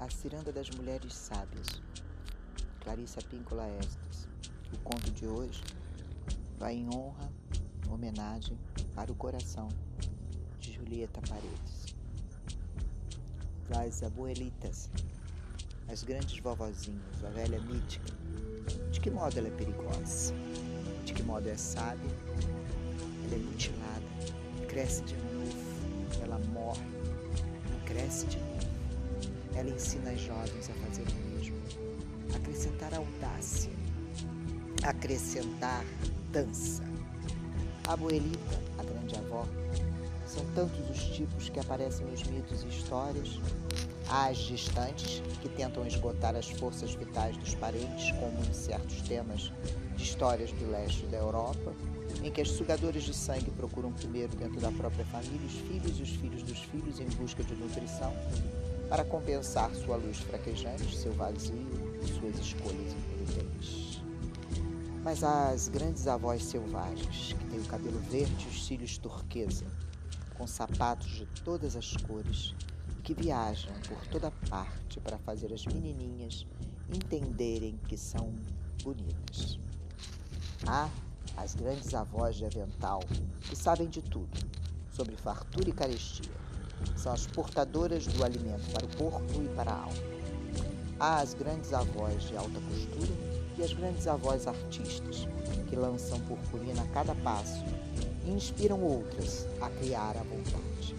A Ciranda das Mulheres Sábias, Clarissa Píncola Estes. O conto de hoje vai em honra, homenagem para o coração de Julieta Paredes. As abuelitas, as grandes vovozinhas, a velha mítica. De que modo ela é perigosa? De que modo é sábia? Ela é mutilada, cresce de novo, ela morre, cresce de novo ela ensina as jovens a fazer o mesmo, acrescentar audácia, acrescentar dança. A abuelita, a grande avó, são tantos os tipos que aparecem nos mitos e histórias. Há as distantes, que tentam esgotar as forças vitais dos parentes, como em certos temas de histórias do leste da Europa, em que as sugadoras de sangue procuram primeiro dentro da própria família os filhos e os filhos dos filhos em busca de nutrição, para compensar sua luz fraquejante, seu vazio e suas escolhas imprudentes. Mas as grandes avós selvagens, que têm o cabelo verde e os cílios turquesa, com sapatos de todas as cores que viajam por toda parte para fazer as menininhas entenderem que são bonitas. Há as grandes avós de avental, que sabem de tudo sobre fartura e carestia são as portadoras do alimento para o corpo e para a alma. Há as grandes avós de alta costura e as grandes avós artistas, que lançam purpurina a cada passo e inspiram outras a criar à vontade.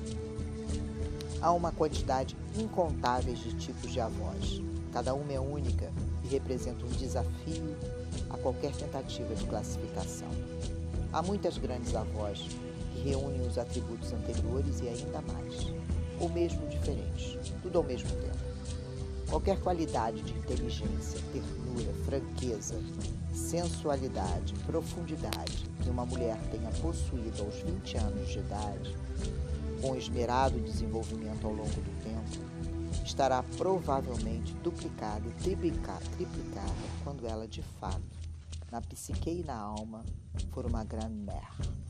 Há uma quantidade incontável de tipos de avós. Cada uma é única e representa um desafio a qualquer tentativa de classificação. Há muitas grandes avós que reúnem os atributos anteriores e ainda mais, ou mesmo diferentes, tudo ao mesmo tempo. Qualquer qualidade de inteligência, ternura, franqueza, sensualidade, profundidade que uma mulher tenha possuído aos 20 anos de idade, com esmerado desenvolvimento ao longo do tempo, estará provavelmente duplicada triplicada, triplicada quando ela de fato, na psique e na alma, for uma grande mère.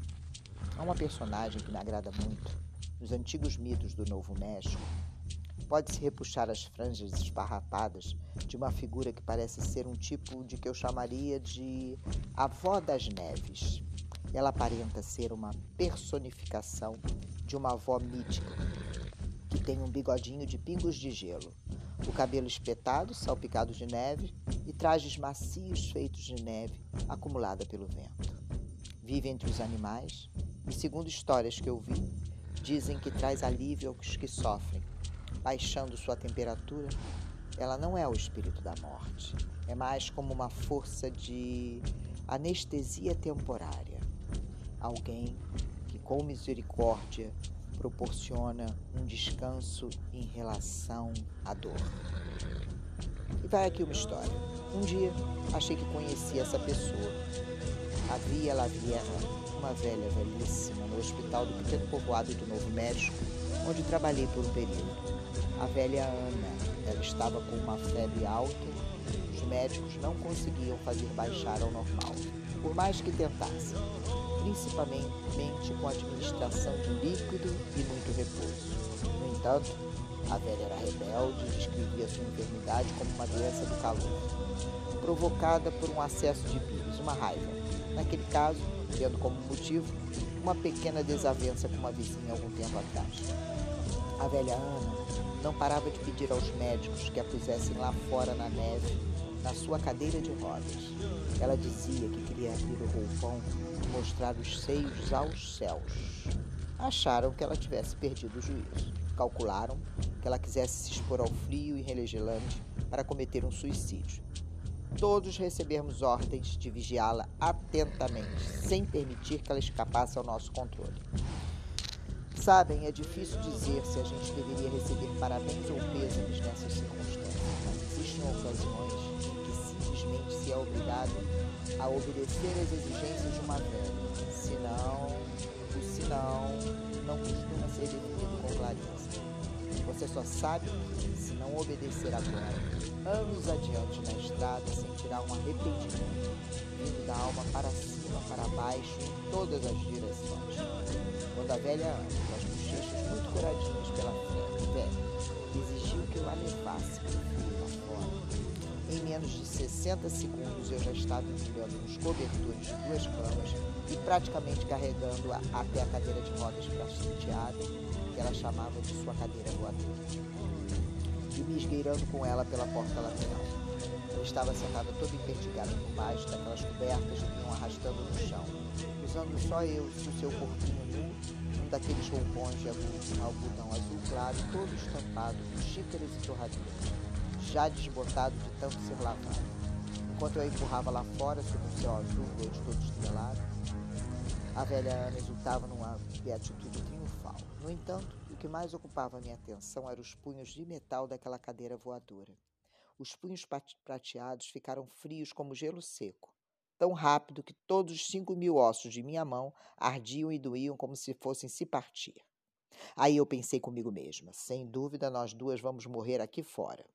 Há uma personagem que me agrada muito nos antigos mitos do Novo México. Pode-se repuxar as franjas esparrapadas de uma figura que parece ser um tipo de que eu chamaria de avó das neves. Ela aparenta ser uma personificação de uma avó mítica que tem um bigodinho de pingos de gelo, o cabelo espetado, salpicado de neve e trajes macios feitos de neve acumulada pelo vento. Vive entre os animais e segundo histórias que eu vi, dizem que traz alívio aos que sofrem. Baixando sua temperatura, ela não é o espírito da morte, é mais como uma força de anestesia temporária. Alguém que, com misericórdia, proporciona um descanso em relação à dor. E vai aqui uma história. Um dia achei que conhecia essa pessoa. Havia La Vierra, uma velha velhíssima no hospital do pequeno povoado do Novo México, onde trabalhei por um período. A velha Ana, ela estava com uma febre alta, os médicos não conseguiam fazer baixar ao normal, por mais que tentassem, principalmente com a administração de líquido e muito repouso. No entanto, a velha era rebelde e descrevia sua enfermidade como uma doença do calor, provocada por um acesso de vírus, uma raiva. Naquele caso, tendo como motivo uma pequena desavença com uma vizinha algum tempo atrás. A velha Ana não parava de pedir aos médicos que a pusessem lá fora na neve, na sua cadeira de rodas. Ela dizia que queria abrir o roupão e mostrar os seios aos céus. Acharam que ela tivesse perdido o juízo. Calcularam que ela quisesse se expor ao frio e relegilante para cometer um suicídio todos recebemos ordens de vigiá-la atentamente, sem permitir que ela escapasse ao nosso controle. Sabem, é difícil dizer se a gente deveria receber parabéns ou pêsames nessas circunstâncias, mas existem ocasiões em que simplesmente se é obrigado a obedecer às exigências de uma velha, senão, o sinal não costuma ser definido Você só sabe se não obedecer agora, anos adiante na estrada, sentirá um arrependimento, vindo da alma para cima, para baixo, em todas as direções. Quando a velha anda, com as bochechas muito curadinhas pela frente, exigiu que eu a levasse menos de 60 segundos eu já estava embrulhando nos cobertores de duas camas e praticamente carregando-a até a cadeira de rodas prateada, que ela chamava de sua cadeira voadora, e me esgueirando com ela pela porta lateral. Eu estava sentada toda empertigada por baixo daquelas cobertas que iam arrastando no chão, usando só eu e o seu corpinho nu, um daqueles roupões de algodão azul claro, todo estampado com xícaras e torradeiras já desbotado de tanto ser lavado. Enquanto eu empurrava lá fora, sob o céu azul, hoje todo estrelado, a velha Ana exultava numa beatitude triunfal. No entanto, o que mais ocupava minha atenção eram os punhos de metal daquela cadeira voadora. Os punhos prateados ficaram frios como gelo seco, tão rápido que todos os cinco mil ossos de minha mão ardiam e doíam como se fossem se partir. Aí eu pensei comigo mesma: sem dúvida, nós duas vamos morrer aqui fora.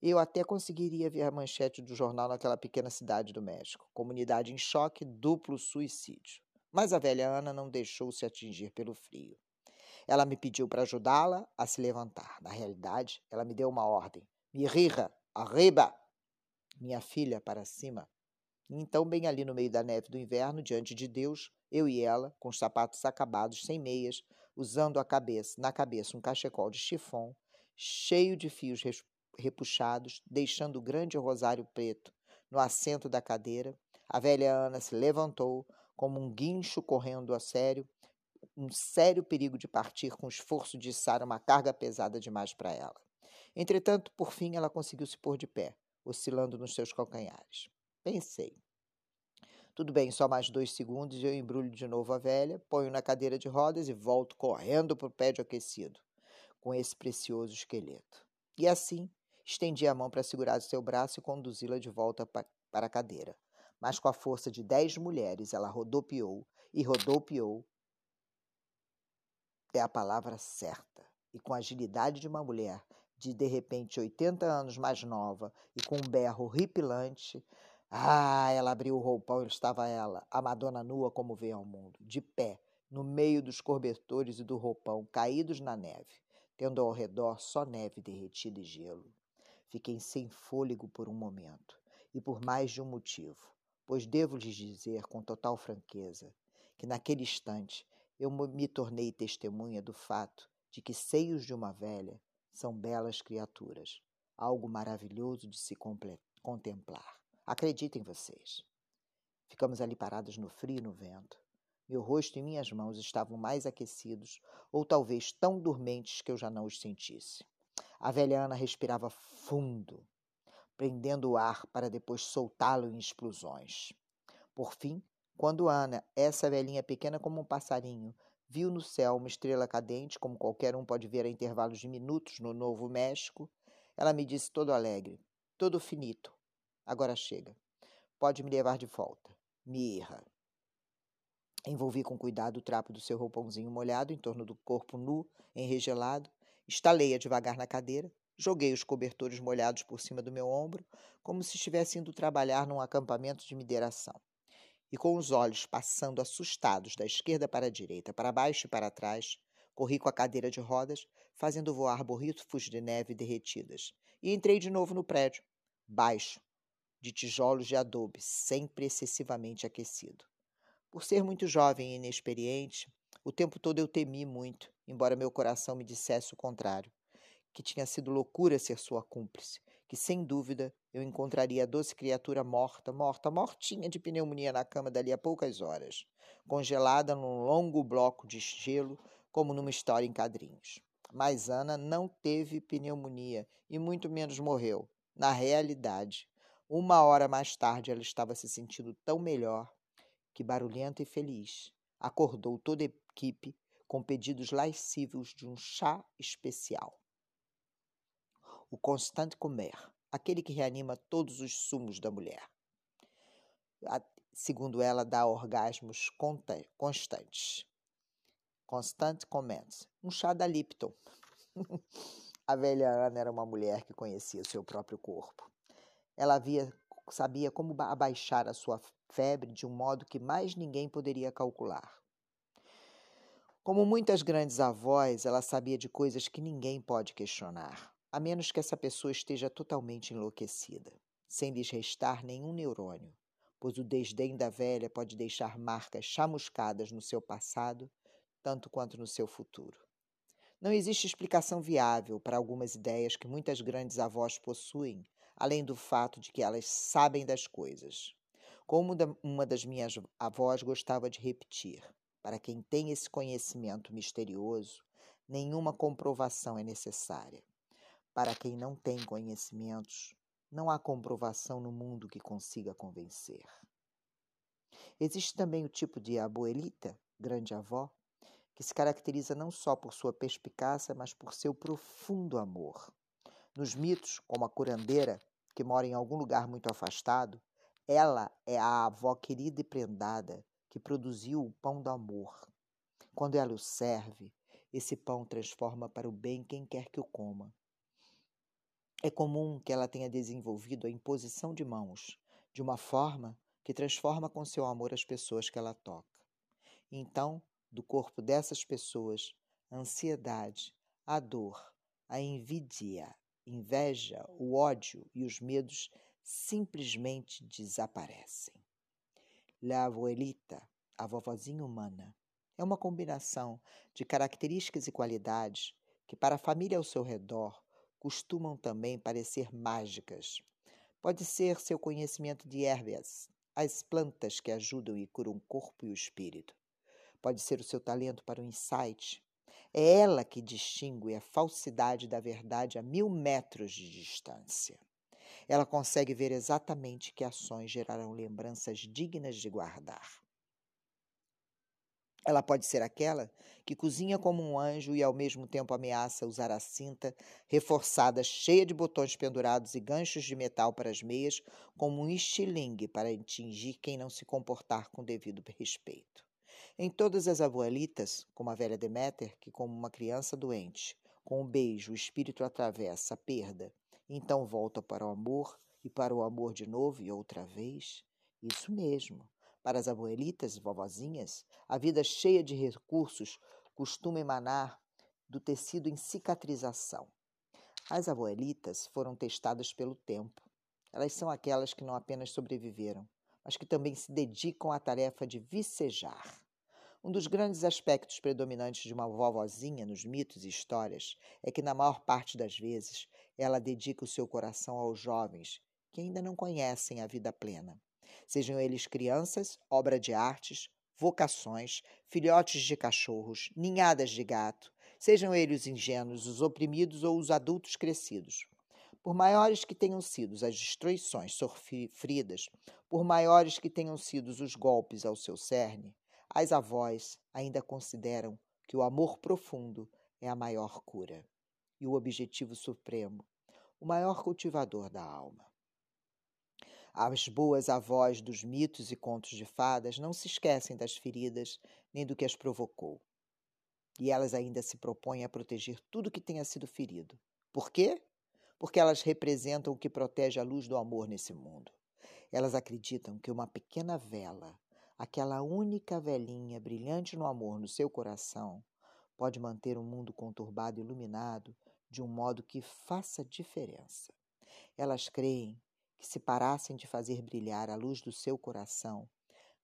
Eu até conseguiria ver a manchete do jornal naquela pequena cidade do México. Comunidade em choque, duplo suicídio. Mas a velha Ana não deixou-se atingir pelo frio. Ela me pediu para ajudá-la a se levantar. Na realidade, ela me deu uma ordem. Mirira, arriba! Minha filha, para cima. Então, bem ali no meio da neve do inverno, diante de Deus, eu e ela, com os sapatos acabados, sem meias, usando a cabeça, na cabeça um cachecol de chifão, cheio de fios repuxados, deixando o grande rosário preto no assento da cadeira. A velha Ana se levantou, como um guincho correndo a sério, um sério perigo de partir com o esforço de içar uma carga pesada demais para ela. Entretanto, por fim, ela conseguiu se pôr de pé, oscilando nos seus calcanhares. Pensei. Tudo bem, só mais dois segundos e eu embrulho de novo a velha, ponho na cadeira de rodas e volto correndo para o prédio aquecido, com esse precioso esqueleto. E assim, Estendi a mão para segurar seu braço e conduzi-la de volta para a cadeira. Mas com a força de dez mulheres, ela rodopiou e rodopiou. É a palavra certa. E com a agilidade de uma mulher de de repente 80 anos mais nova e com um berro ripilante, ah, ela abriu o roupão e estava ela, a Madonna nua como veio ao mundo, de pé, no meio dos cobertores e do roupão, caídos na neve, tendo ao redor só neve derretida e gelo. Fiquei sem fôlego por um momento, e por mais de um motivo, pois devo lhes dizer com total franqueza que naquele instante eu me tornei testemunha do fato de que seios de uma velha são belas criaturas, algo maravilhoso de se contemplar. Acreditem vocês. Ficamos ali parados no frio e no vento. Meu rosto e minhas mãos estavam mais aquecidos, ou talvez tão dormentes que eu já não os sentisse. A velha Ana respirava fundo, prendendo o ar para depois soltá-lo em explosões. Por fim, quando Ana, essa velhinha pequena como um passarinho, viu no céu uma estrela cadente, como qualquer um pode ver a intervalos de minutos no Novo México, ela me disse todo alegre, todo finito. Agora chega. Pode me levar de volta. Mirra. Envolvi com cuidado o trapo do seu roupãozinho molhado em torno do corpo nu, enregelado, Estalei-a devagar na cadeira, joguei os cobertores molhados por cima do meu ombro, como se estivesse indo trabalhar num acampamento de mideração. E com os olhos passando assustados da esquerda para a direita, para baixo e para trás, corri com a cadeira de rodas, fazendo voar borritos de neve derretidas. E entrei de novo no prédio, baixo, de tijolos de adobe, sempre excessivamente aquecido. Por ser muito jovem e inexperiente, o tempo todo eu temi muito, embora meu coração me dissesse o contrário, que tinha sido loucura ser sua cúmplice, que sem dúvida eu encontraria a doce criatura morta, morta, mortinha de pneumonia na cama dali a poucas horas, congelada num longo bloco de gelo, como numa história em quadrinhos. Mas Ana não teve pneumonia e muito menos morreu. Na realidade, uma hora mais tarde ela estava se sentindo tão melhor que, barulhenta e feliz, acordou toda a equipe com pedidos lascivos de um chá especial. O Constant Comer, aquele que reanima todos os sumos da mulher. Segundo ela, dá orgasmos constantes. Constant Comments, um chá da Lipton. a velha Ana era uma mulher que conhecia seu próprio corpo. Ela havia, sabia como abaixar a sua febre de um modo que mais ninguém poderia calcular. Como muitas grandes avós, ela sabia de coisas que ninguém pode questionar, a menos que essa pessoa esteja totalmente enlouquecida. sem lhes restar nenhum neurônio, pois o desdém da velha pode deixar marcas chamuscadas no seu passado, tanto quanto no seu futuro. Não existe explicação viável para algumas ideias que muitas grandes avós possuem, além do fato de que elas sabem das coisas. Como uma das minhas avós gostava de repetir, para quem tem esse conhecimento misterioso, nenhuma comprovação é necessária. Para quem não tem conhecimentos, não há comprovação no mundo que consiga convencer. Existe também o tipo de abuelita, grande avó, que se caracteriza não só por sua perspicácia, mas por seu profundo amor. Nos mitos, como a curandeira, que mora em algum lugar muito afastado, ela é a avó querida e prendada que produziu o pão do amor. Quando ela o serve, esse pão transforma para o bem quem quer que o coma. É comum que ela tenha desenvolvido a imposição de mãos, de uma forma que transforma com seu amor as pessoas que ela toca. Então, do corpo dessas pessoas, a ansiedade, a dor, a invidia, inveja, o ódio e os medos simplesmente desaparecem. La abuelita, a vovozinha humana, é uma combinação de características e qualidades que, para a família ao seu redor, costumam também parecer mágicas. Pode ser seu conhecimento de ervas, as plantas que ajudam e curam o corpo e o espírito. Pode ser o seu talento para o insight. É ela que distingue a falsidade da verdade a mil metros de distância. Ela consegue ver exatamente que ações gerarão lembranças dignas de guardar. Ela pode ser aquela que cozinha como um anjo e ao mesmo tempo ameaça usar a cinta reforçada, cheia de botões pendurados e ganchos de metal para as meias, como um estilingue para atingir quem não se comportar com devido respeito. Em todas as abuelitas, como a velha Deméter, que como uma criança doente, com um beijo o espírito atravessa a perda, então volta para o amor e para o amor de novo e outra vez, isso mesmo. Para as abuelitas e vovozinhas, a vida cheia de recursos costuma emanar do tecido em cicatrização. As abuelitas foram testadas pelo tempo. Elas são aquelas que não apenas sobreviveram, mas que também se dedicam à tarefa de vicejar. Um dos grandes aspectos predominantes de uma vovozinha nos mitos e histórias é que, na maior parte das vezes, ela dedica o seu coração aos jovens que ainda não conhecem a vida plena sejam eles crianças, obra de artes, vocações, filhotes de cachorros, ninhadas de gato, sejam eles os ingênuos, os oprimidos ou os adultos crescidos. Por maiores que tenham sido as destruições sofridas, por maiores que tenham sido os golpes ao seu cerne, as avós ainda consideram que o amor profundo é a maior cura e o objetivo supremo, o maior cultivador da alma. As boas avós dos mitos e contos de fadas não se esquecem das feridas nem do que as provocou. E elas ainda se propõem a proteger tudo que tenha sido ferido. Por quê? Porque elas representam o que protege a luz do amor nesse mundo. Elas acreditam que uma pequena vela, aquela única velhinha brilhante no amor no seu coração, pode manter um mundo conturbado e iluminado de um modo que faça diferença. Elas creem que se parassem de fazer brilhar a luz do seu coração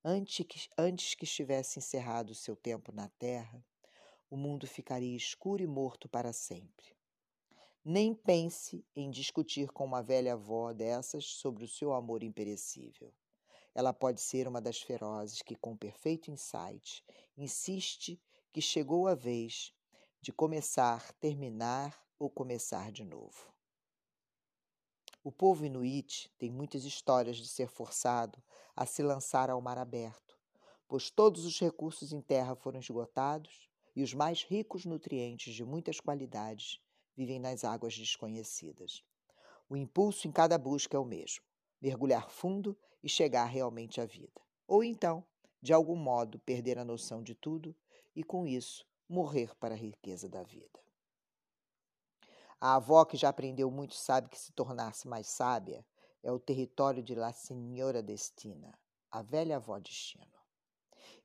antes que, antes que estivesse encerrado o seu tempo na terra, o mundo ficaria escuro e morto para sempre. Nem pense em discutir com uma velha avó dessas sobre o seu amor imperecível. Ela pode ser uma das ferozes que, com perfeito insight, insiste que chegou a vez de começar, terminar ou começar de novo. O povo inuit tem muitas histórias de ser forçado a se lançar ao mar aberto, pois todos os recursos em terra foram esgotados e os mais ricos nutrientes de muitas qualidades vivem nas águas desconhecidas. O impulso em cada busca é o mesmo: mergulhar fundo e chegar realmente à vida. Ou então, de algum modo, perder a noção de tudo e, com isso, morrer para a riqueza da vida. A avó que já aprendeu muito sabe que se tornar-se mais sábia é o território de La Senhora Destina, a velha avó destino.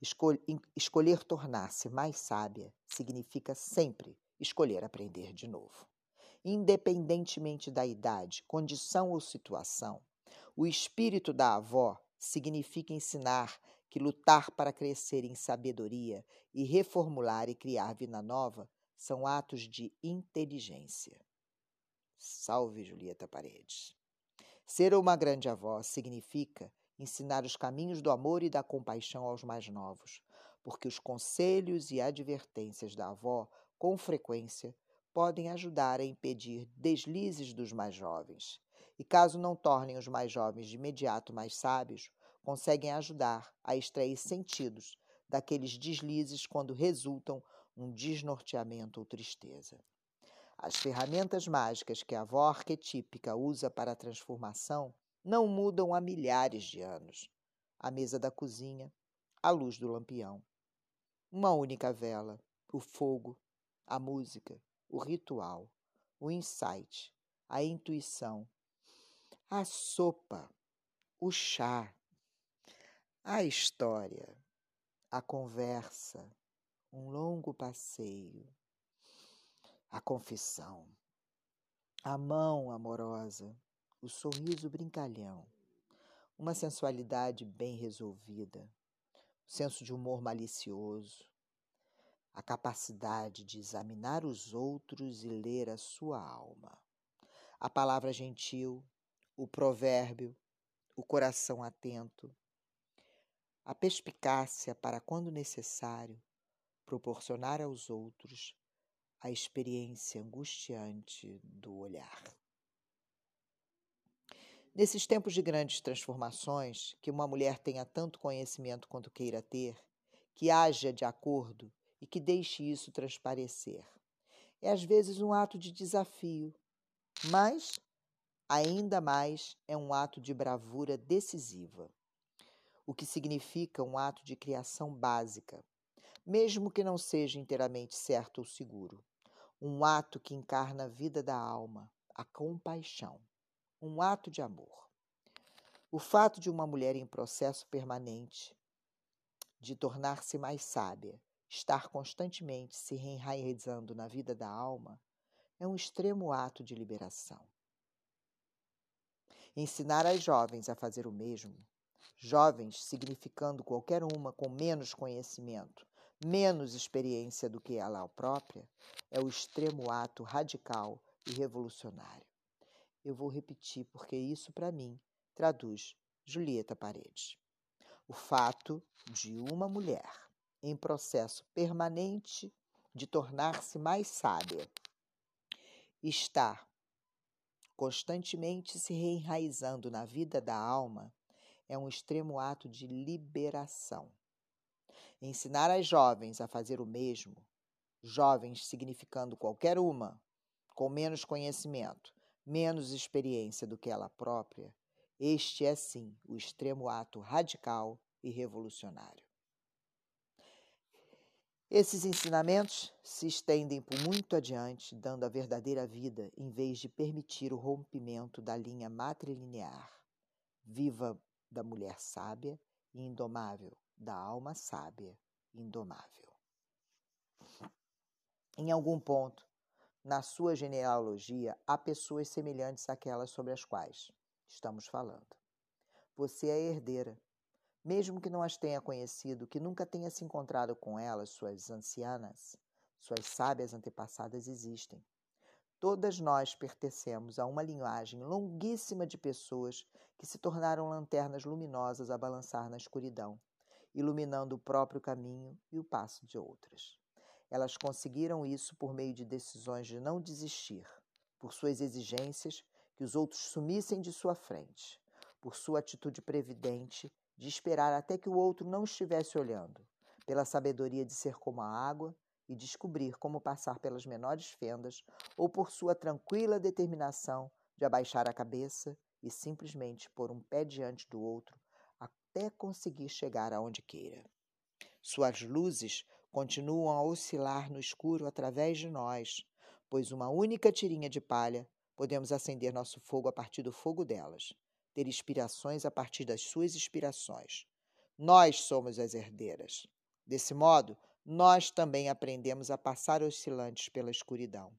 Escol escolher tornar-se mais sábia significa sempre escolher aprender de novo. Independentemente da idade, condição ou situação, O espírito da avó significa ensinar que lutar para crescer em sabedoria e reformular e criar vida nova são atos de inteligência. Salve Julieta Paredes. Ser uma grande avó significa ensinar os caminhos do amor e da compaixão aos mais novos, porque os conselhos e advertências da avó, com frequência, podem ajudar a impedir deslizes dos mais jovens. E caso não tornem os mais jovens de imediato mais sábios, conseguem ajudar a extrair sentidos daqueles deslizes quando resultam um desnorteamento ou tristeza. As ferramentas mágicas que a avó arquetípica usa para a transformação não mudam há milhares de anos. A mesa da cozinha, a luz do lampião, uma única vela, o fogo, a música, o ritual, o insight, a intuição, a sopa, o chá, a história, a conversa, um longo passeio, a confissão, a mão amorosa, o sorriso brincalhão, uma sensualidade bem resolvida, o senso de humor malicioso, a capacidade de examinar os outros e ler a sua alma, a palavra gentil, o provérbio, o coração atento, a perspicácia para, quando necessário, proporcionar aos outros a experiência angustiante do olhar. Nesses tempos de grandes transformações, que uma mulher tenha tanto conhecimento quanto queira ter, que haja de acordo e que deixe isso transparecer. É às vezes um ato de desafio, mas ainda mais é um ato de bravura decisiva, o que significa um ato de criação básica, mesmo que não seja inteiramente certo ou seguro. Um ato que encarna a vida da alma, a compaixão um ato de amor. O fato de uma mulher em processo permanente de tornar-se mais sábia, estar constantemente se reenraizando na vida da alma, é um extremo ato de liberação. Ensinar as jovens a fazer o mesmo, jovens significando qualquer uma com menos conhecimento, menos experiência do que ela própria, é o extremo ato radical e revolucionário. Eu vou repetir porque isso, para mim, traduz Julieta Paredes. O fato de uma mulher em processo permanente de tornar-se mais sábia estar constantemente se reenraizando na vida da alma é um extremo ato de liberação. Ensinar as jovens a fazer o mesmo, jovens significando qualquer uma, com menos conhecimento, menos experiência do que ela própria, este é sim o extremo ato radical e revolucionário. Esses ensinamentos se estendem por muito adiante, dando a verdadeira vida em vez de permitir o rompimento da linha matrilinear, viva da mulher sábia indomável, da alma sábia indomável. Em algum ponto, na sua genealogia há pessoas semelhantes àquelas sobre as quais estamos falando. Você é herdeira. Mesmo que não as tenha conhecido, que nunca tenha se encontrado com elas, suas ancianas, suas sábias antepassadas existem. Todas nós pertencemos a uma linhagem longuíssima de pessoas que se tornaram lanternas luminosas a balançar na escuridão, iluminando o próprio caminho e o passo de outras. Elas conseguiram isso por meio de decisões de não desistir, por suas exigências que os outros sumissem de sua frente, por sua atitude previdente de esperar até que o outro não estivesse olhando, pela sabedoria de ser como a água e descobrir como passar pelas menores fendas, ou por sua tranquila determinação de abaixar a cabeça e simplesmente pôr um pé diante do outro até conseguir chegar aonde queira. Suas luzes continuam a oscilar no escuro através de nós, pois uma única tirinha de palha podemos acender nosso fogo a partir do fogo delas, ter inspirações a partir das suas inspirações. Nós somos as herdeiras. Desse modo, nós também aprendemos a passar oscilantes pela escuridão.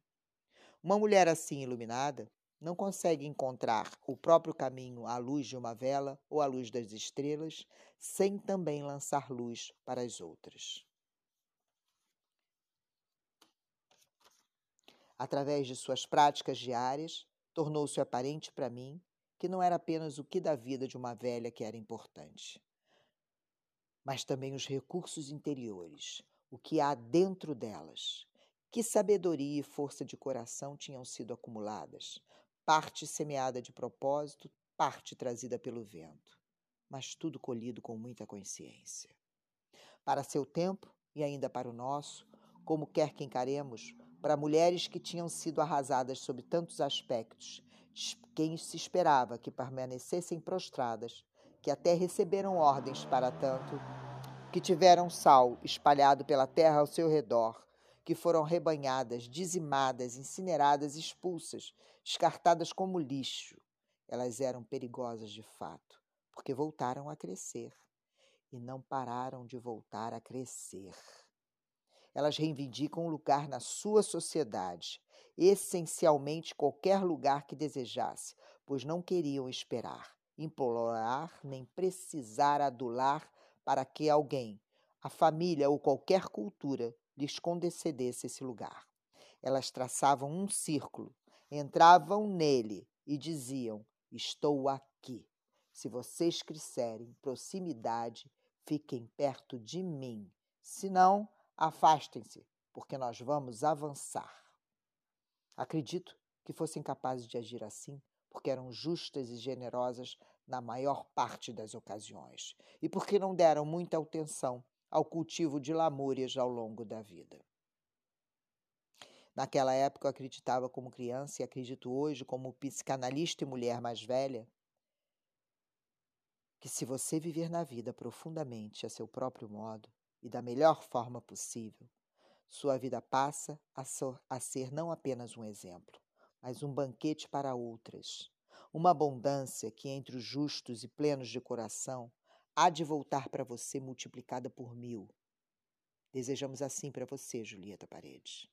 Uma mulher assim iluminada não consegue encontrar o próprio caminho à luz de uma vela ou à luz das estrelas, sem também lançar luz para as outras. Através de suas práticas diárias, tornou-se aparente para mim que não era apenas o que da vida de uma velha que era importante, mas também os recursos interiores, o que há dentro delas. Que sabedoria e força de coração tinham sido acumuladas, parte semeada de propósito, parte trazida pelo vento, mas tudo colhido com muita consciência. Para seu tempo e ainda para o nosso, como quer que encaremos, para mulheres que tinham sido arrasadas sob tantos aspectos, quem se esperava que permanecessem prostradas, que até receberam ordens para tanto, que tiveram sal espalhado pela terra ao seu redor, que foram rebanhadas, dizimadas, incineradas, expulsas, descartadas como lixo. Elas eram perigosas de fato, porque voltaram a crescer e não pararam de voltar a crescer. Elas reivindicam um lugar na sua sociedade, essencialmente qualquer lugar que desejasse, pois não queriam esperar, implorar nem precisar adular para que alguém, a família ou qualquer cultura, lhes concedesse esse lugar. Elas traçavam um círculo, entravam nele e diziam: Estou aqui. Se vocês quiserem proximidade, fiquem perto de mim. Se não, afastem-se, porque nós vamos avançar. Acredito que fossem capazes de agir assim, porque eram justas e generosas na maior parte das ocasiões, e porque não deram muita atenção ao cultivo de lamúrias ao longo da vida. Naquela época eu acreditava como criança e acredito hoje como psicanalista e mulher mais velha que se você viver na vida profundamente a seu próprio modo e da melhor forma possível, sua vida passa a, ser não apenas um exemplo, mas um banquete para outras, uma abundância que entre os justos e plenos de coração há de voltar para você multiplicada por mil. Desejamos assim para você, Julieta Paredes.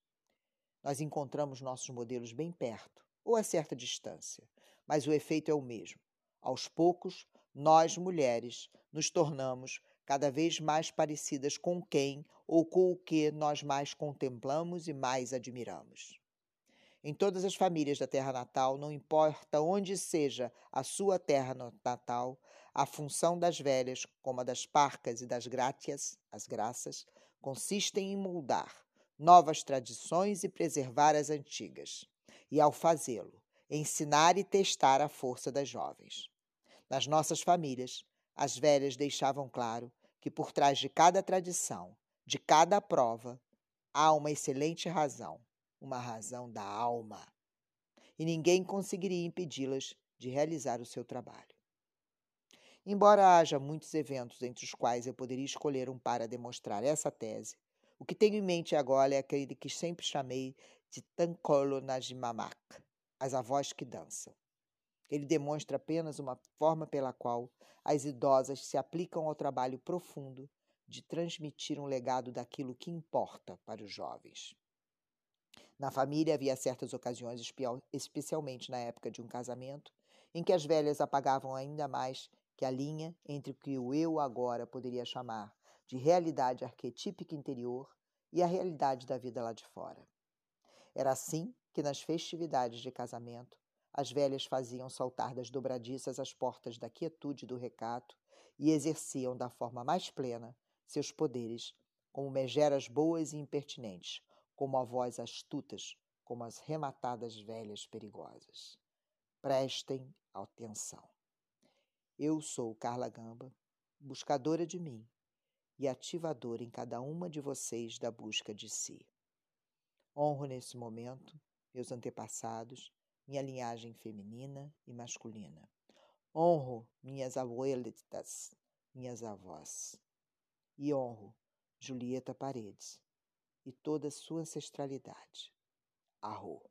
Nós encontramos nossos modelos bem perto, ou a certa distância, mas o efeito é o mesmo. Aos poucos, nós, mulheres, nos tornamos cada vez mais parecidas com quem ou com o que nós mais contemplamos e mais admiramos. Em todas as famílias da terra natal, não importa onde seja a sua terra natal, a função das velhas, como a das parcas e das grátias, as graças, consistem em moldar novas tradições e preservar as antigas. E ao fazê-lo, ensinar e testar a força das jovens. Nas nossas famílias, as velhas deixavam claro que por trás de cada tradição, de cada prova, há uma excelente razão, uma razão da alma. E ninguém conseguiria impedi-las de realizar o seu trabalho. Embora haja muitos eventos entre os quais eu poderia escolher um para demonstrar essa tese, o que tenho em mente agora é aquele que sempre chamei de Tankolo Najimamak, as avós que dançam. Ele demonstra apenas uma forma pela qual as idosas se aplicam ao trabalho profundo de transmitir um legado daquilo que importa para os jovens. Na família havia certas ocasiões, especialmente na época de um casamento, em que as velhas apagavam ainda mais que a linha entre o que o eu agora poderia chamar de realidade arquetípica interior e a realidade da vida lá de fora. Era assim que nas festividades de casamento as velhas faziam saltar das dobradiças as portas da quietude do recato e exerciam da forma mais plena seus poderes como megeras boas e impertinentes, como avós astutas, como as rematadas velhas perigosas. Prestem atenção. Eu sou Carla Gamba, buscadora de mim e ativadora em cada uma de vocês da busca de si. Honro nesse momento meus antepassados minha linhagem feminina e masculina. Honro minhas abuelitas, minhas avós. E honro Julieta Paredes e toda a sua ancestralidade. Arro.